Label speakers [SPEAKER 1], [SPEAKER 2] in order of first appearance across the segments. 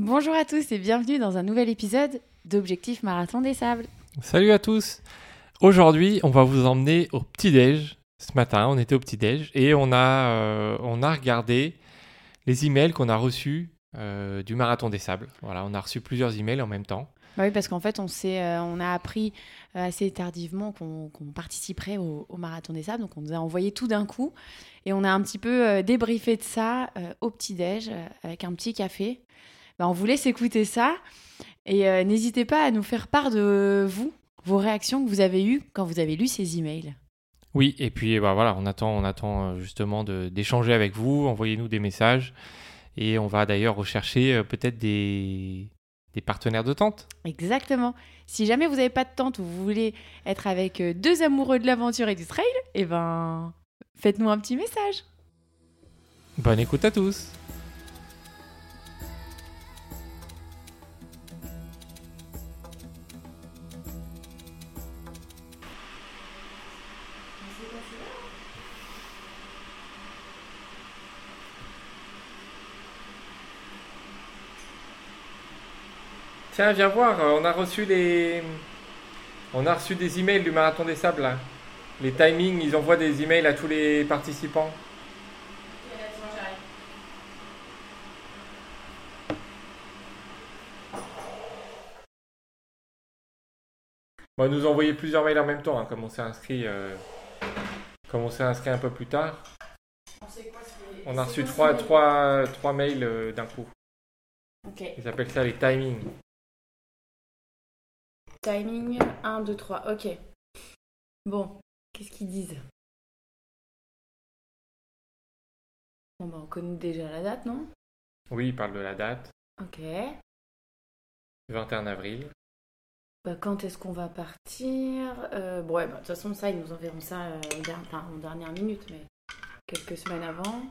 [SPEAKER 1] Bonjour à tous et bienvenue dans un nouvel épisode d'Objectif Marathon des Sables.
[SPEAKER 2] Salut à tous. Aujourd'hui, on va vous emmener au petit-déj. Ce matin, on était au petit-déj et on a, euh, on a regardé les emails qu'on a reçus euh, du Marathon des Sables. Voilà, on a reçu plusieurs emails en même temps.
[SPEAKER 1] Bah oui, parce qu'en fait, on, euh, on a appris assez tardivement qu'on, participerait au, au Marathon des Sables. Donc, on nous a envoyé tout d'un coup. Et on a un petit peu débriefé de ça au petit-déj avec un petit café. Bah, on vous laisse écouter ça. Et euh, n'hésitez pas à nous faire part de vous, vos réactions que vous avez eues quand vous avez lu ces emails.
[SPEAKER 2] Oui, et puis bah, voilà, on attend, on attend euh, justement d'échanger avec vous. Envoyez-nous des messages et on va d'ailleurs rechercher euh, peut-être des, des partenaires de tente.
[SPEAKER 1] Exactement. Si jamais vous n'avez pas de tente ou vous voulez être avec deux amoureux de l'aventure et du trail, eh ben, faites-nous un petit message.
[SPEAKER 2] Bonne écoute à tous. Tiens, viens voir, on a reçu les... On a reçu des emails du Marathon des Sables, là. Les timings, ils envoient des emails à tous les participants. Bon, ils nous ont envoyé plusieurs mails en même temps, hein, comme on s'est inscrit, euh, comme on s'est inscrit un peu plus tard. On a reçu trois, trois, trois mails euh, d'un coup. Ils appellent ça les timings.
[SPEAKER 1] Timing 1, 2, 3. Ok. Bon, qu'est-ce qu'ils disent? Bon, bah, on connaît déjà la date, non?
[SPEAKER 2] Oui, ils parlent de la date,
[SPEAKER 1] Ok.
[SPEAKER 2] 21 avril.
[SPEAKER 1] Bah, quand est-ce qu'on va partir? Euh, bon, ouais, bah, De toute façon, ça, ils nous enverront ça euh, en, dernière minute, mais quelques semaines avant.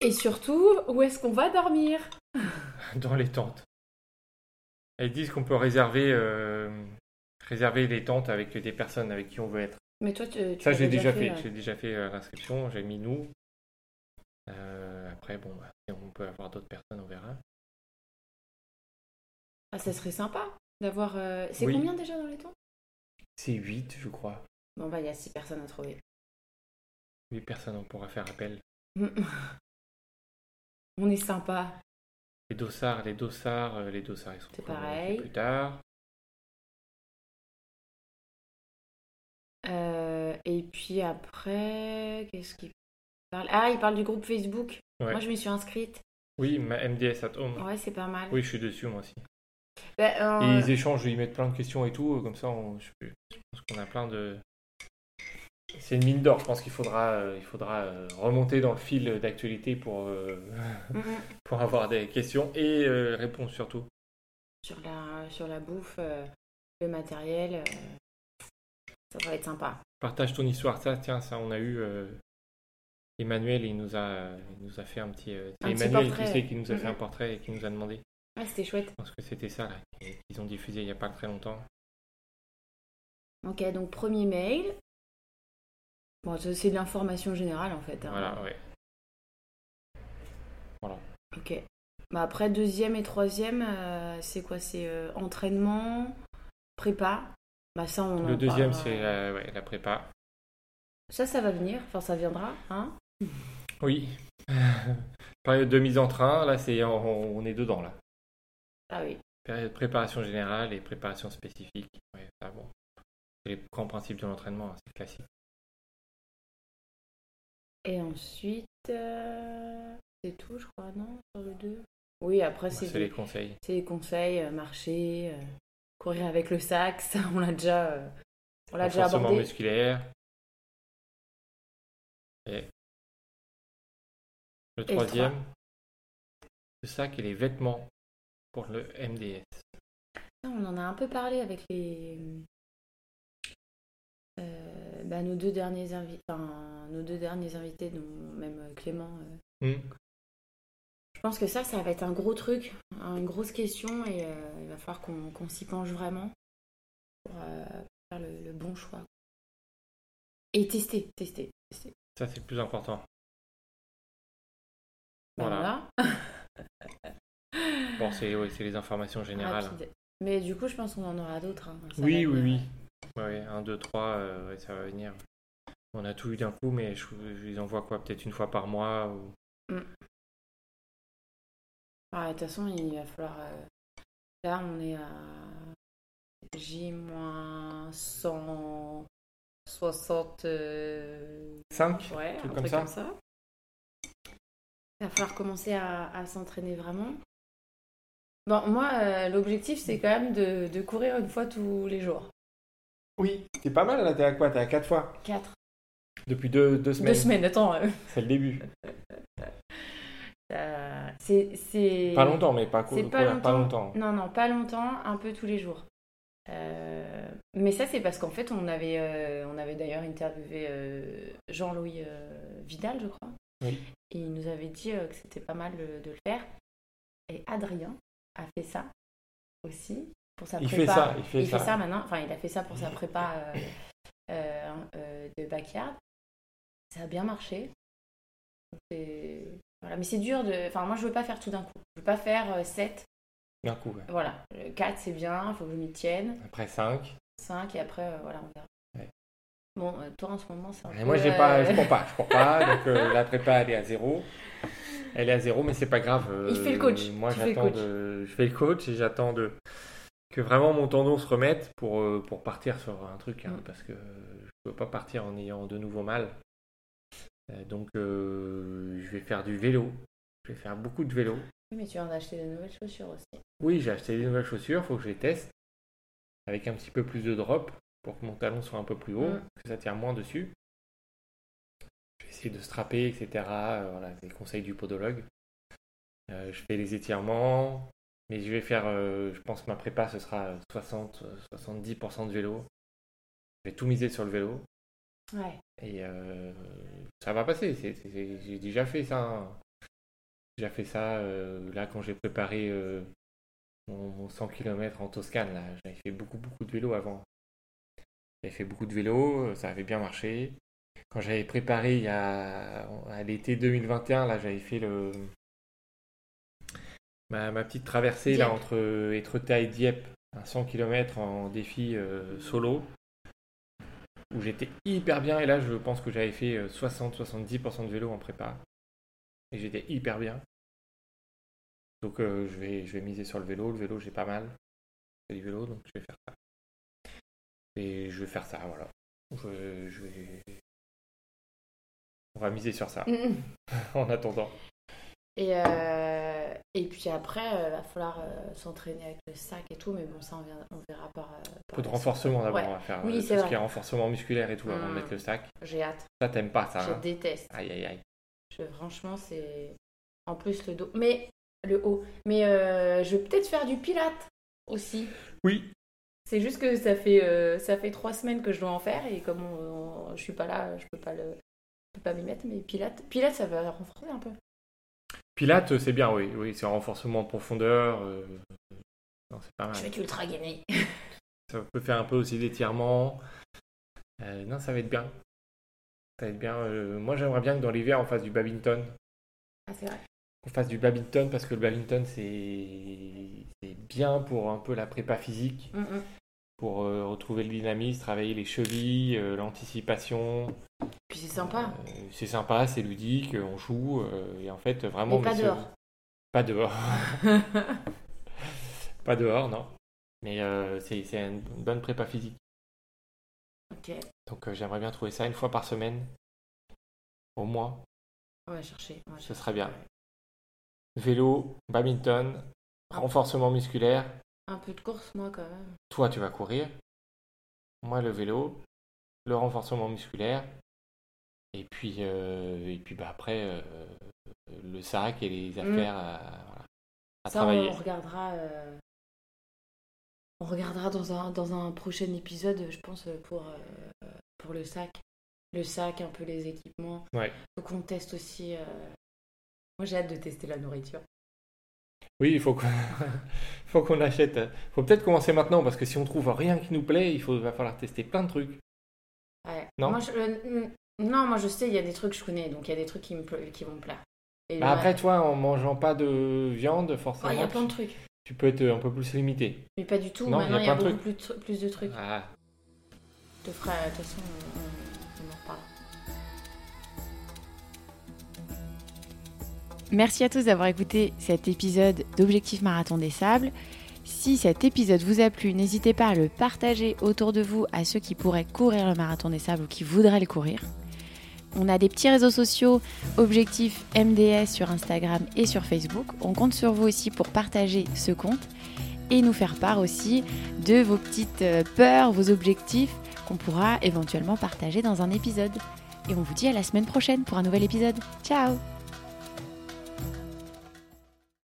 [SPEAKER 1] Et surtout, où est-ce qu'on va dormir?
[SPEAKER 2] Dans les tentes. Ils disent qu'on peut réserver, euh, réserver les tentes avec des personnes avec qui on veut être.
[SPEAKER 1] Mais toi, tu, tu
[SPEAKER 2] Ça, j'ai déjà fait. J'ai déjà fait euh, l'inscription. J'ai mis nous. Euh, après, bon, bah, si on peut avoir d'autres personnes, on verra.
[SPEAKER 1] Ah, ça serait sympa d'avoir. euh, C'est
[SPEAKER 2] Oui.
[SPEAKER 1] combien déjà dans les temps
[SPEAKER 2] C'est 8, je crois.
[SPEAKER 1] Bon, bah, il y a 6 personnes à trouver.
[SPEAKER 2] 8 personnes, on pourra faire appel.
[SPEAKER 1] On est sympa.
[SPEAKER 2] Les dossards, les dossards, euh, les dossards, ils sont
[SPEAKER 1] C'est pareil.
[SPEAKER 2] plus tard.
[SPEAKER 1] Euh, et puis après, qu'est-ce qu'il parle? Ah, il parle du groupe Facebook.
[SPEAKER 2] Ouais.
[SPEAKER 1] Moi, je m'y suis inscrite.
[SPEAKER 2] Oui, ma MDS at home.
[SPEAKER 1] Ouais, c'est pas mal.
[SPEAKER 2] Oui, je suis dessus, moi aussi.
[SPEAKER 1] Bah,
[SPEAKER 2] Et
[SPEAKER 1] euh,
[SPEAKER 2] ils échangent, ils mettent plein de questions et tout, comme ça, on, je pense qu'on a plein de. C'est une mine d'or. Je pense qu'il faudra, euh, il faudra euh, remonter dans le fil d'actualité pour, euh,
[SPEAKER 1] mm,
[SPEAKER 2] pour avoir des questions et réponses surtout.
[SPEAKER 1] sur, la, sur la bouffe, le matériel, ça va être sympa.
[SPEAKER 2] Partage ton histoire. Ça, tiens, ça, on a eu Emmanuel. Il nous a, il nous a fait un petit.
[SPEAKER 1] Un petit
[SPEAKER 2] Emmanuel,
[SPEAKER 1] portrait,
[SPEAKER 2] tu sais, qui nous a fait un portrait et qui nous a demandé.
[SPEAKER 1] Ouais, c'était chouette.
[SPEAKER 2] Je pense que c'était ça là qu'ils ont diffusé il n'y a pas très longtemps.
[SPEAKER 1] Ok, donc premier mail. Bon, c'est de l'information générale en fait. hein.
[SPEAKER 2] Voilà, ouais.
[SPEAKER 1] Ok. Bah après, deuxième et troisième, euh, c'est quoi? C'est euh, entraînement, prépa. Bah ça, on en
[SPEAKER 2] Le deuxième, c'est la, ouais, la prépa.
[SPEAKER 1] Ça, ça va venir. Enfin, ça viendra, hein
[SPEAKER 2] Oui. Période de mise en train, là, c'est on, on est dedans là.
[SPEAKER 1] Ah oui.
[SPEAKER 2] Période de préparation générale et préparation spécifique. Ouais, ça, bon. C'est les grands principes de l'entraînement, hein, c'est classique.
[SPEAKER 1] Et ensuite, euh, c'est tout, je crois, non Sur le 2 Oui, après, c'est
[SPEAKER 2] les conseils.
[SPEAKER 1] c'est des conseils, euh, marcher, euh, courir avec le sac, ça, on l'a déjà, on l'a déjà abordé.
[SPEAKER 2] musculaire. Et le troisième, le sac et les vêtements pour le MDS.
[SPEAKER 1] On en a un peu parlé avec les... bah, nos, deux derniers invités, enfin, nos deux derniers invités, dont même euh, Clément. euh.
[SPEAKER 2] Hmm.
[SPEAKER 1] Je pense que ça, ça va être un gros truc, hein, une grosse question, et euh, il va falloir qu'on s'y penche vraiment pour faire le, le bon choix. Et tester, tester, tester.
[SPEAKER 2] Ça, c'est le plus important.
[SPEAKER 1] Bah,
[SPEAKER 2] Voilà. Bon, c'est ouais, les informations générales.
[SPEAKER 1] Rapide. Mais du coup, je pense qu'on en aura d'autres. hein.
[SPEAKER 2] Oui, oui, oui. Ouais, 1, 2, 3, ça va venir. On a tout eu d'un coup, mais je, je les envoie quoi Peut-être une fois par mois ou...
[SPEAKER 1] Ah, de toute façon, il va falloir. euh, Là, on est à J-160. euh,
[SPEAKER 2] 5
[SPEAKER 1] Ouais, un
[SPEAKER 2] comme
[SPEAKER 1] truc
[SPEAKER 2] ça.
[SPEAKER 1] comme ça. Il va falloir commencer à, à s'entraîner vraiment. Bon, moi, euh, l'objectif, c'est quand même de, de courir une fois tous les jours.
[SPEAKER 2] Oui, c'est pas mal là, t'es à quoi? T'es à 4 fois?
[SPEAKER 1] Quatre.
[SPEAKER 2] Depuis deux, deux semaines.
[SPEAKER 1] Deux semaines, attends. euh,
[SPEAKER 2] C'est le début.
[SPEAKER 1] euh, c'est.
[SPEAKER 2] Pas longtemps, mais pas, cou-
[SPEAKER 1] pas
[SPEAKER 2] courir pas
[SPEAKER 1] longtemps.
[SPEAKER 2] longtemps.
[SPEAKER 1] Non, non, pas longtemps, un peu tous les jours. Euh, mais ça, c'est parce qu'en fait, on avait, euh, on avait d'ailleurs interviewé Jean-Louis Vidal, je crois.
[SPEAKER 2] Oui.
[SPEAKER 1] Et il nous avait dit que c'était pas mal de le faire. Et Adrien a fait ça aussi pour sa
[SPEAKER 2] Il fait ça, il fait ça.
[SPEAKER 1] maintenant. Enfin, il a fait ça pour sa prépa euh, euh, euh, de backyard. Ça a bien marché. Voilà. Mais c'est dur de. Enfin, moi, je veux pas faire tout d'un coup. Je veux pas faire 7
[SPEAKER 2] D'un coup, ouais.
[SPEAKER 1] voilà, 4 c'est bien, il faut que je m'y tienne.
[SPEAKER 2] Après 5.
[SPEAKER 1] 5 et après, voilà, on verra. Bon, toi en ce moment, c'est un
[SPEAKER 2] moi, j'ai pas, je cours pas, je cours pas. donc euh, la prépa, elle est à zéro. Elle est à zéro, mais c'est pas grave. euh,
[SPEAKER 1] Il fait le coach,
[SPEAKER 2] Moi, j'attends de, je fais le coach et j'attends de que vraiment mon tendon se remette pour euh, pour partir sur un truc, hein,
[SPEAKER 1] Mm.
[SPEAKER 2] parce que je peux pas partir en ayant de nouveau mal. Euh, donc, euh, je vais faire du vélo. Je vais faire beaucoup de vélo.
[SPEAKER 1] Oui, mais tu en acheter de nouvelles chaussures aussi.
[SPEAKER 2] Oui, j'ai acheté des nouvelles chaussures, faut que je les teste avec un petit peu plus de drop pour que mon talon soit un peu plus haut,
[SPEAKER 1] Mm.
[SPEAKER 2] que ça tire moins dessus. Je vais essayer de strapper, etc. Voilà, les conseils du podologue. Euh, je fais les étirements, mais je vais faire, euh, je pense que ma prépa ce sera 60, euh, 70% de vélo. Je vais tout miser sur le vélo
[SPEAKER 1] Ouais.
[SPEAKER 2] et euh, ça va passer. J'ai déjà fait ça. hein. J'ai déjà fait ça euh, là quand j'ai préparé mon, mon 100 km en Toscane. là. J'avais fait beaucoup, beaucoup de vélo avant. J'avais fait beaucoup de vélo, ça avait bien marché. Quand j'avais préparé il y a à l'été 2021, là j'avais fait le ma, ma petite traversée là entre Étretat et Dieppe, un 100 km en défi euh, solo où j'étais hyper bien et là je pense que j'avais fait euh, 60-70% de vélo en prépa et j'étais hyper bien. Donc euh, je, vais, je vais miser sur le vélo. Le vélo j'ai pas mal. C'est du vélo donc je vais faire ça. Et je vais faire ça voilà. Je, je vais on va miser sur ça
[SPEAKER 1] Mm.
[SPEAKER 2] en attendant.
[SPEAKER 1] Et, euh, et puis après, il va falloir euh, s'entraîner avec le sac et tout, mais bon, ça, on, verra- on verra par. euh,
[SPEAKER 2] un
[SPEAKER 1] par
[SPEAKER 2] peu de renforcement d'abord
[SPEAKER 1] Ouais.
[SPEAKER 2] on va faire
[SPEAKER 1] Oui,
[SPEAKER 2] euh,
[SPEAKER 1] c'est
[SPEAKER 2] ce qui est renforcement musculaire et tout avant de mettre le sac.
[SPEAKER 1] J'ai hâte.
[SPEAKER 2] ça t'aimes pas ça
[SPEAKER 1] Je
[SPEAKER 2] hein
[SPEAKER 1] déteste.
[SPEAKER 2] aïe aïe aïe
[SPEAKER 1] Je- franchement, c'est. En plus, le dos. Mais. Le haut. Mais euh, je vais peut-être faire du pilate aussi.
[SPEAKER 2] oui
[SPEAKER 1] C'est juste que ça fait, euh, ça fait trois semaines que je dois en faire et comme on- on- je suis pas là, je peux pas le. je peux pas m'y mettre, mais Pilate, Pilate, ça va renforcer un peu.
[SPEAKER 2] Pilates c'est bien oui oui c'est un renforcement en profondeur euh, non c'est pas mal
[SPEAKER 1] Je vais être ultra gainé.
[SPEAKER 2] Ça peut faire un peu aussi d'étirement. Euh, non, ça va être bien. Ça va être bien. Euh, moi, j'aimerais bien que dans l'hiver, on fasse du badminton.
[SPEAKER 1] Ah, c'est vrai.
[SPEAKER 2] On fasse du badminton parce que le badminton, c'est c'est bien pour un peu la prépa physique,
[SPEAKER 1] Mm, mm.
[SPEAKER 2] Pour euh, retrouver le dynamisme, travailler les chevilles, euh, l'anticipation.
[SPEAKER 1] Puis c'est sympa.
[SPEAKER 2] Euh, c'est sympa, c'est ludique, on joue. et en fait, vraiment.
[SPEAKER 1] Mais pas dehors.
[SPEAKER 2] Pas dehors. pas dehors, non. Mais c'est une bonne prépa physique.
[SPEAKER 1] ok.
[SPEAKER 2] Donc j'aimerais bien trouver ça une fois par semaine, au moins.
[SPEAKER 1] On va chercher. on va
[SPEAKER 2] Ce serait bien. Vélo, badminton, renforcement musculaire.
[SPEAKER 1] Un peu de course, moi, quand même.
[SPEAKER 2] Toi, tu vas courir. Moi, le vélo, le renforcement musculaire. Et puis, euh, et puis bah, après, euh, le sac et les affaires à, voilà, à
[SPEAKER 1] Ça,
[SPEAKER 2] travailler.
[SPEAKER 1] on regardera. euh, On regardera dans un, dans un prochain épisode, je pense, pour, pour le sac. Le sac, un peu les équipements.
[SPEAKER 2] Ouais.
[SPEAKER 1] Faut qu'on teste aussi. Moi, j'ai hâte de tester la nourriture.
[SPEAKER 2] Oui, il faut qu'on faut qu'on achète. faut peut-être commencer maintenant parce que si on trouve rien qui nous plaît, il faut, va falloir tester plein de trucs.
[SPEAKER 1] Ouais.
[SPEAKER 2] Non?
[SPEAKER 1] Moi, je, euh, non, moi je sais, il y a des trucs que je connais, donc il y a des trucs qui, me qui vont me plaire. Et
[SPEAKER 2] Bah, après, toi, en mangeant pas de viande, forcément,
[SPEAKER 1] il y a plein de trucs.
[SPEAKER 2] tu peux être un peu plus limité.
[SPEAKER 1] Mais pas du tout.
[SPEAKER 2] Non,
[SPEAKER 1] Maintenant,
[SPEAKER 2] il
[SPEAKER 1] il
[SPEAKER 2] y
[SPEAKER 1] y
[SPEAKER 2] a
[SPEAKER 1] a,
[SPEAKER 2] plein de
[SPEAKER 1] beaucoup plus de, plus de trucs.
[SPEAKER 2] Ah.
[SPEAKER 1] Te ferai, de toute façon, on, on- on Merci à tous d'avoir écouté cet épisode d'Objectif Marathon des Sables. Si cet épisode vous a plu, n'hésitez pas à le partager autour de vous à ceux qui pourraient courir le Marathon des Sables ou qui voudraient le courir. On a des petits réseaux sociaux Objectif MDS sur Instagram et sur Facebook. On compte sur vous aussi pour partager ce compte et nous faire part aussi de vos petites euh, peurs, vos objectifs qu'on pourra éventuellement partager dans un épisode. Et on vous dit à la semaine prochaine pour un nouvel épisode. Ciao